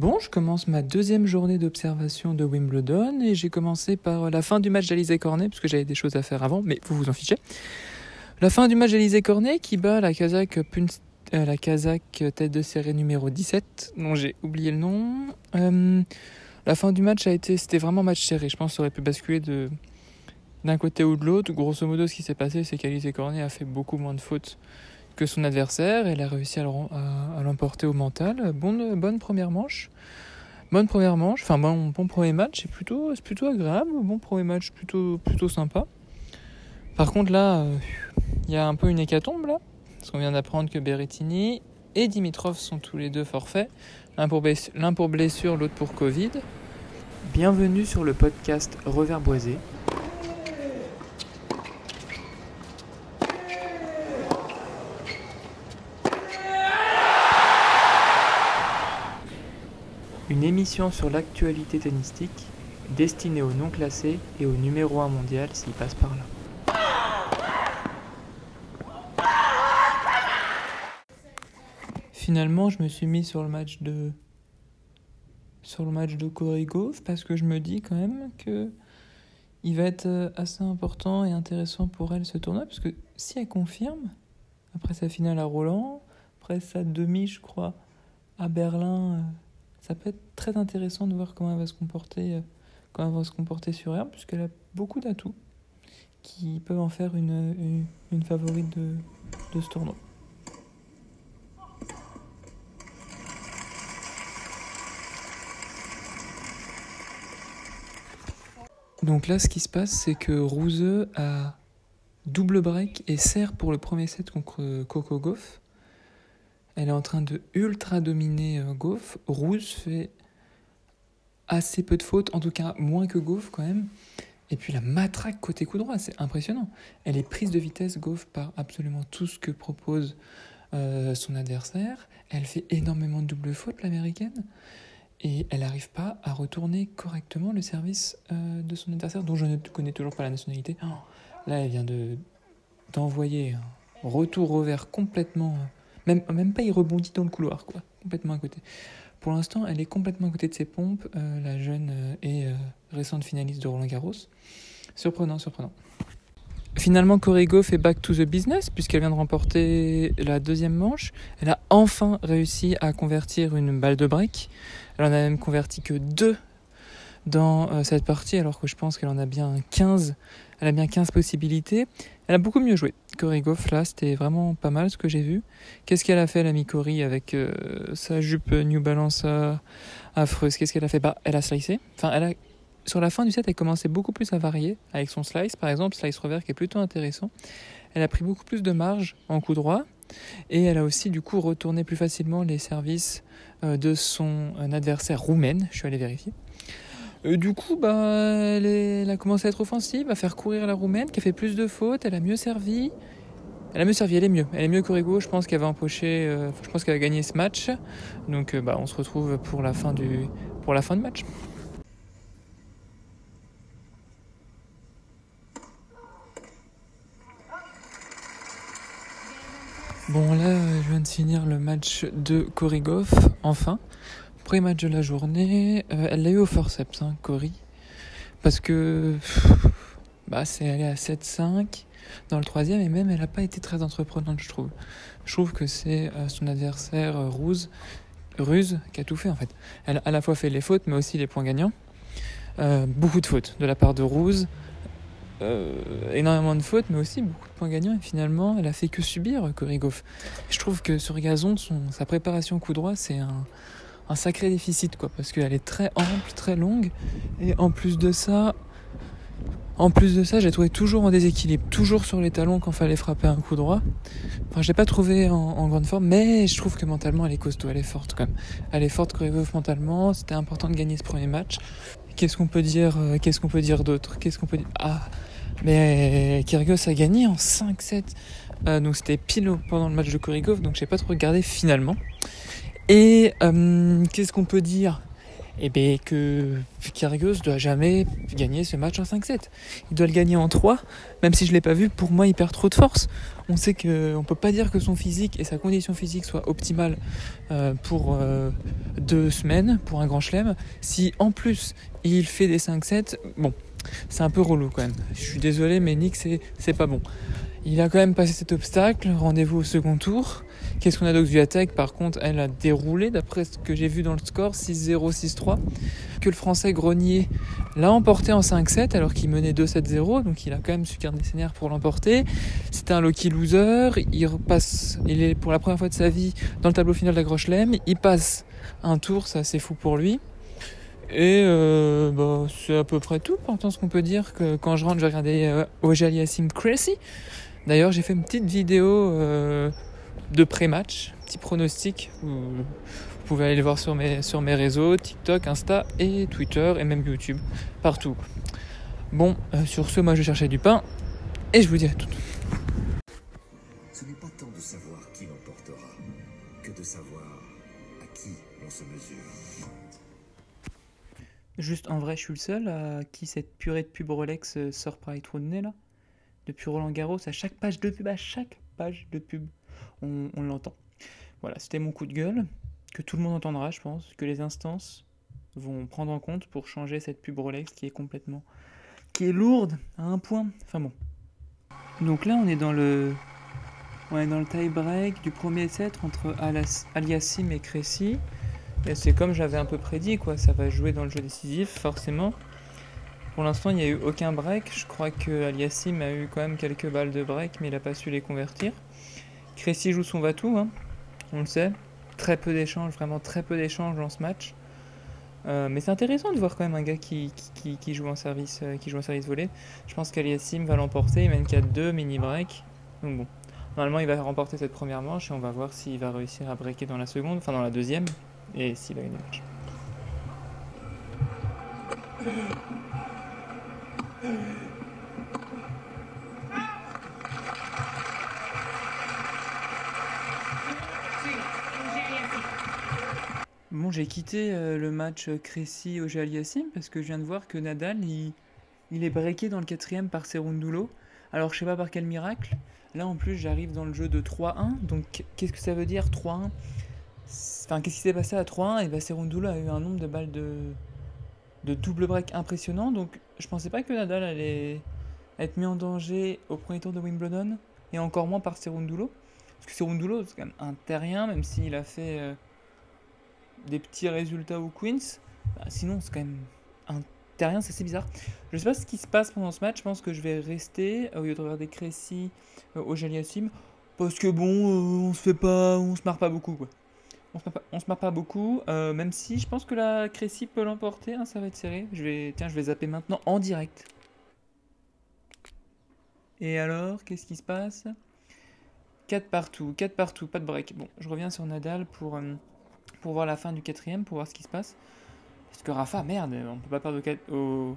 Bon, je commence ma deuxième journée d'observation de Wimbledon et j'ai commencé par la fin du match d'Alizé Cornet parce que j'avais des choses à faire avant, mais vous vous en fichez. La fin du match d'Alizé Cornet qui bat la Kazakh, euh, la tête de série numéro 17, dont j'ai oublié le nom. Euh, la fin du match a été, c'était vraiment match serré. Je pense que ça aurait pu basculer de d'un côté ou de l'autre. Grosso modo, ce qui s'est passé, c'est qu'Alizé Cornet a fait beaucoup moins de fautes que son adversaire. Elle a réussi à l'emporter au mental. Bonne, première manche. Bonne première manche, enfin bon, premier match, c'est plutôt, plutôt agréable. Bon premier match, plutôt, sympa. Par contre, là, il y a un peu une hécatombe là. Parce qu'on vient d'apprendre que Berrettini et Dimitrov sont tous les deux forfaits. L'un pour, blessure, l'autre pour Covid. Bienvenue sur le podcast Revers Une émission sur l'actualité tennistique destinée aux non classés et au numéro 1 mondial s'il passe par là. Finalement, je me suis mis sur le match de sur le match de Korigov parce que je me dis quand même que il va être euh, assez important et intéressant pour elle ce tournoi parce que si elle confirme après sa finale à Roland, après sa demi, je crois, à Berlin euh, ça peut être très intéressant de voir comment elle va se comporter, euh, comment elle va se comporter sur herbe, puisqu'elle a beaucoup d'atouts qui peuvent en faire une, une, favorite de, de ce tournoi. Donc là, ce qui se passe, c'est que Rouseux a double break et sert pour le premier set contre Coco Goff. Elle est en train de ultra dominer euh, Goff. Rouge fait assez peu de fautes, en tout cas moins que Goff quand même. Et puis la matraque côté coup droit, c'est impressionnant. Elle est prise de vitesse, Goff, par absolument tout ce que propose euh, son adversaire. Elle fait énormément de double fautes, l'américaine. Et elle n'arrive pas à retourner correctement le service euh, de son adversaire, dont je ne connais toujours pas la nationalité. Oh, là, elle vient de d'envoyer un retour revers complètement même, même pas, il rebondit dans le couloir, quoi. Complètement à côté. Pour l'instant, elle est complètement à côté de ses pompes, euh, la jeune euh, et euh, récente finaliste de Roland Garros. Surprenant, surprenant. Finalement, Corrigo fait back to the business puisqu'elle vient de remporter la deuxième manche. Elle a enfin réussi à convertir une balle de break. Elle en a même converti que deux dans cette partie alors que je pense qu'elle en a bien 15 elle a bien 15 possibilités. Elle a beaucoup mieux joué. Cory Goff, là, c'était vraiment pas mal ce que j'ai vu. Qu'est-ce qu'elle a fait, l'ami Cory, avec euh, sa jupe New Balance euh, affreuse? Qu'est-ce qu'elle a fait? Bah, Elle a slicé. Enfin, elle a... Sur la fin du set, elle commençait beaucoup plus à varier avec son slice, par exemple, slice revers qui est plutôt intéressant. Elle a pris beaucoup plus de marge en coup droit et elle a aussi du coup retourné plus facilement les services euh, de son adversaire roumaine. Je suis allé vérifier. Euh, du coup, bah, elle, a commencé à être offensive, à faire courir la roumaine, qui a fait plus de fautes, elle a mieux servi. Elle a mieux servi, elle est mieux. Elle est mieux qu'Origo, je pense qu'elle va empocher, euh, je pense qu'elle va gagner ce match. Donc euh, bah, on se retrouve pour la fin du, pour la fin du match. Bon là, je viens de finir le match de Korigov, enfin premier match de la journée, euh, elle l'a eu au forceps, hein, Cory. Parce que bah, c'est allé à 7-5 dans le troisième et même elle n'a pas été très entreprenante, je trouve. Je trouve que c'est euh, son adversaire euh, Ruse, Ruse qui a tout fait en fait. Elle a à la fois fait les fautes mais aussi les points gagnants. beaucoup de fautes de la part de Ruse. énormément de fautes, mais aussi beaucoup de points gagnants. Et finalement, elle a fait que subir Goff. Je trouve que sur gazon, sa préparation coup droit, c'est un, un sacré déficit, quoi, parce qu'elle est très ample, très longue, et en plus de ça, en plus de ça, j'ai trouvé toujours en déséquilibre, toujours sur les talons quand fallait frapper un coup droit. Enfin, je l'ai pas trouvé en, grande forme, mais je trouve que mentalement, elle est costaud, elle est forte quand même. Elle est forte mentalement. C'était important de gagner ce premier match. Qu'est-ce qu'on peut dire euh, Qu'est-ce qu'on peut dire d'autre? Qu'est-ce qu'on peut Ah, mais Kyrgios a gagné en 5-7. Euh, donc c'était pile pendant le match de Korigov, donc j'ai pas trop regardé finalement. Et euh, qu'est-ce qu'on peut dire? Et bien que Kyrgios doit jamais gagner ce match en 5-7. Il doit le gagner en 3, même si je ne l'ai pas vu, pour moi il perd trop de force. On sait qu'on ne peut pas dire que son physique et sa condition physique soient optimales euh, pour euh, deux semaines, pour un grand chelem. Si en plus il fait des 5-7, bon, c'est un peu relou quand même. Je suis désolé, mais Nick, c'est pas bon. Il a quand même passé cet obstacle, rendez-vous au second tour. Qu'est-ce qu'on a d'Oxviatek Par contre, elle a déroulé, d'après ce que j'ai vu dans le score, 6-0, 6-3. Que le français Grenier l'a emporté en 5-7 alors qu'il menait 2-7-0. Donc il a quand même su ses nerfs pour l'emporter. C'était un lucky loser. Il repasse, il est pour la première fois de sa vie dans le tableau final de la Grochelem. Il passe un tour, c'est assez fou pour lui. Et euh, bah, c'est à peu près tout. Pourtant, ce qu'on peut dire que quand je rentre, je vais regarder euh, Ojali Cressy. D'ailleurs, j'ai fait une petite vidéo euh, de pré-match, petit pronostic. Vous, pouvez aller le voir sur mes, sur mes réseaux, TikTok, Insta et Twitter et même YouTube, partout. Bon, euh, sur ce, moi je cherchais du pain et je vous dis à tout. Ce n'est pas tant de savoir qui l'emportera que de savoir à qui l'on se mesure. Juste en vrai, je suis le seul à qui cette purée de pub Rolex euh, sort par les trous de nez là. Depuis Roland Garros, à chaque page de pub, à chaque page de pub, on, l'entend. Voilà, c'était mon coup de gueule, que tout le monde entendra, je pense, que les instances vont prendre en compte pour changer cette pub Rolex qui est complètement. qui est lourde à un point. Enfin bon. Donc là, on est dans le. On dans le tie-break du premier set entre Aliassim et Cressy. Et c'est comme j'avais un peu prédit, quoi. Ça va jouer dans le jeu décisif, forcément. Pour l'instant, il n'y a eu aucun break. Je crois que Aliassim a eu quand même quelques balles de break, mais il n'a pas su les convertir. Cressy joue son Vatou, hein, on le sait. Très peu d'échanges, vraiment très peu d'échanges dans ce match. Euh, mais c'est intéressant de voir quand même un gars qui, joue en service euh, qui joue service volé. Je pense qu'Aliassim va l'emporter, il mène 4-2, mini break. Donc bon, normalement il va remporter cette première manche et on va voir s'il va réussir à breaker dans la seconde, enfin dans la deuxième, et s'il va gagner le match. Bon, j'ai quitté euh, le match Crécy au Aliassim parce que je viens de voir que Nadal, il, est breaké dans le quatrième par Serundulo. Alors, je sais pas par quel miracle. Là, en plus, j'arrive dans le jeu de 3-1. Donc, qu'est-ce que ça veut dire 3-1 Enfin, qu'est-ce qui s'est passé à 3-1 Et bien, Serundulo a eu un nombre de balles de, de double break impressionnant. Donc, je pensais pas que Nadal allait être mis en danger au premier tour de Wimbledon et encore moins par Serundulo. Parce que Serundulo, c'est quand même un terrien, même s'il a fait. Euh, des petits résultats au Queens. Bah, sinon, c'est quand même un terrien, c'est assez bizarre. Je sais pas ce qui se passe pendant ce match. Je pense que je vais rester au lieu de regarder Crécy euh, au Jaliassim. Parce que bon, euh, on se fait pas, on se marre pas beaucoup quoi. On se marre pas, se marre pas beaucoup, euh, même si je pense que la Crécy peut l'emporter, hein, ça va être serré. Je vais, tiens, je vais zapper maintenant en direct. Et alors, qu'est-ce qui se passe? 4 partout, 4 partout, pas de break. Bon, je reviens sur Nadal pour pour voir la fin du quatrième, pour voir ce qui se passe. Parce que Rafa, merde, on peut pas perdre au,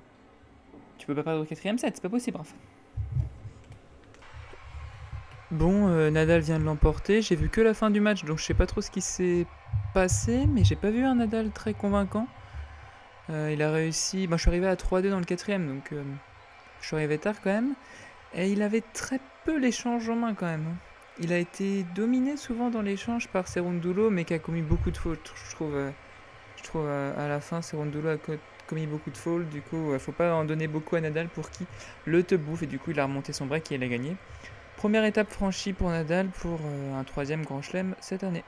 Tu peux pas perdre au quatrième set, c'est pas possible, Rafa. Bon, euh, Nadal vient de l'emporter. J'ai vu que la fin du match, donc je sais pas trop ce qui s'est passé, mais j'ai pas vu un Nadal très convaincant. Euh, il a réussi. Moi, je suis arrivé à 3-2 dans le quatrième, donc euh, je suis arrivé tard quand même. Et il avait très peu l'échange en main quand même. Il a été dominé souvent dans l'échange par Serundulo, mais qui a commis beaucoup de fautes. Je trouve, euh, je trouve euh, à, la fin, Serundulo a commis beaucoup de fautes. Du coup, il ne faut pas en donner beaucoup à Nadal pour qui le te bouffe. Et du coup, il a remonté son break et il a gagné. Première étape franchie pour Nadal pour euh, un troisième grand chelem cette année.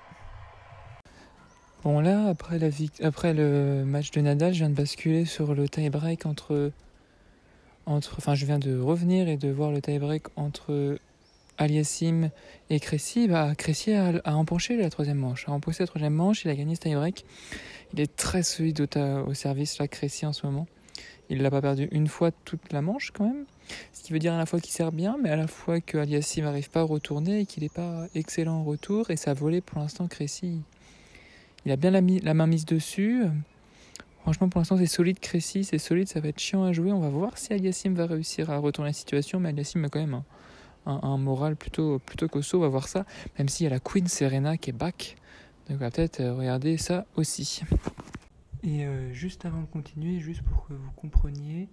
Bon là, après, après le match de Nadal, je viens de basculer sur le tie-break entre, entre... Enfin, je viens de revenir et de voir le tie-break entre Aliassim et Cressy, bah, Cressy a, empoché la troisième manche, a empoché la troisième manche, il a gagné ce tie-break. Il est très solide au, service, là, Cressy en ce moment. Il l'a pas perdu une fois toute la manche quand même. Ce qui veut dire à la fois qu'il sert bien, mais à la fois que Aliassim n'arrive pas à retourner et qu'il n'est pas excellent en retour. Et ça a volé pour l'instant Cressy. Il a bien la, la, main mise dessus. Franchement, pour l'instant, c'est solide Cressy, c'est solide, ça va être chiant à jouer. On va voir si Aliassim va réussir à retourner la situation, mais Aliassim a quand même un, un, moral plutôt, plutôt costaud, on va voir ça, même s'il y a la Queen Serena qui est back. Donc on va peut-être euh, regarder ça aussi. Et euh, juste avant de continuer, juste pour que vous compreniez,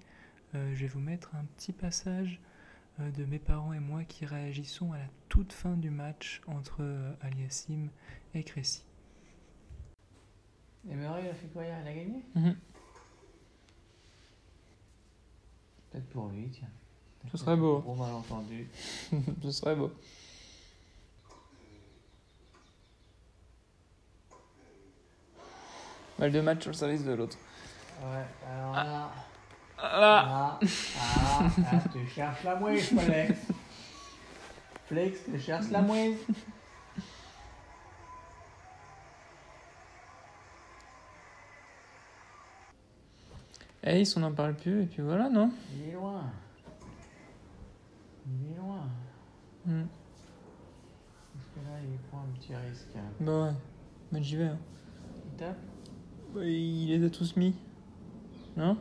euh, je vais vous mettre un petit passage euh, de mes parents et moi qui réagissons à la toute fin du match entre euh, Aliassim et Crécy. Et Murray, il a fait quoi hier? Il a gagné? Mhm. Peut-être pour lui, tiens. Ce serait beau. Gros malentendu. Ce serait beau. Mal de match sur le service de l'autre. Ouais, alors là. Ah, Là, ah, ah, tu cherches la mouise, Flex. Flex, tu cherches la mouise. Ace, on n'en parle plus, et puis voilà, non? Il est loin. Il est loin. Hmm. Parce que là, il prend un petit risque. hein. Bah ouais, bah j'y vais. hein. Il tape? Bah, il les a tous mis. Non?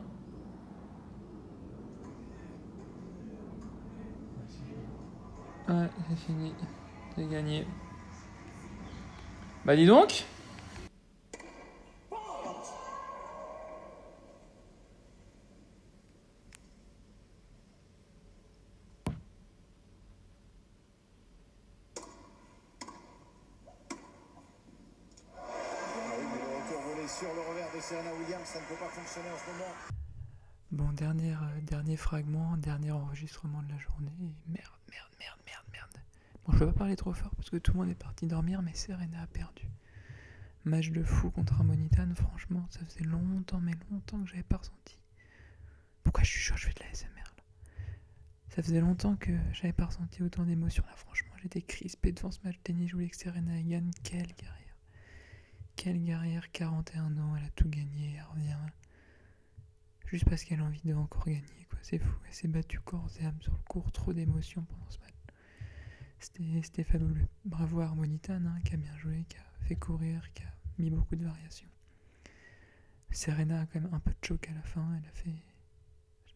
Ouais, c'est fini. Ouais, c'est fini. C'est gagné. Bah dis donc Ah oui, mais le retour volé le revers de Serena Williams, ça ne peut pas fonctionner en ce moment. Bon, dernier, euh, dernier fragment, dernier enregistrement de la journée. Merde, merde, merde, merde, merde. Bon, je vais pas parler trop fort parce que tout le monde est parti dormir, mais Serena a perdu. Match de fou contre Harmonitan, franchement, ça faisait longtemps, mais longtemps que j'avais pas ressenti. Pourquoi je suis chaud, je fais de la SMR là Ça faisait longtemps que j'avais pas ressenti autant d'émotions là, franchement. J'étais crispé devant ce match de tennis, je voulais que Serena gagne. Quelle guerrière. Quelle guerrière, 41 ans, elle a tout gagné, elle revient juste parce qu'elle a envie de encore gagner. quoi. C'est fou. Elle s'est battue corps et âme sur le court. Trop d'émotions pendant ce match. C'était, fabuleux. Bravo à hein, qui a bien joué, qui a fait courir, qui a mis beaucoup de variations. Serena a quand même un peu de choc à la fin. Elle a fait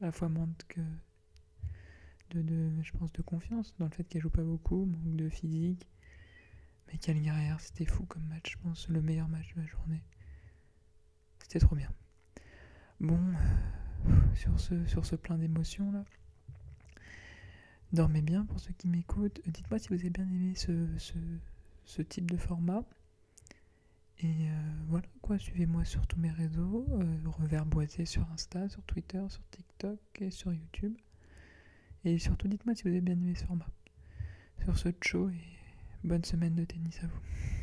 à la fois manque que de, de, je pense, de confiance dans le fait qu'elle joue pas beaucoup, manque de physique. Mais guerrière, c'était fou comme match. Je pense le meilleur match de la journée. C'était trop bien. Bon, euh, sur ce, plein d'émotions là. Dormez bien pour ceux qui m'écoutent. Euh, Dites-moi si vous avez bien aimé ce, type de format. Et euh, voilà quoi, suivez-moi sur tous mes réseaux. Euh, Revers Boisé sur Insta, sur Twitter, sur TikTok et sur YouTube. Et surtout, dites-moi si vous avez bien aimé ce format. Sur ce show et bonne semaine de tennis à vous.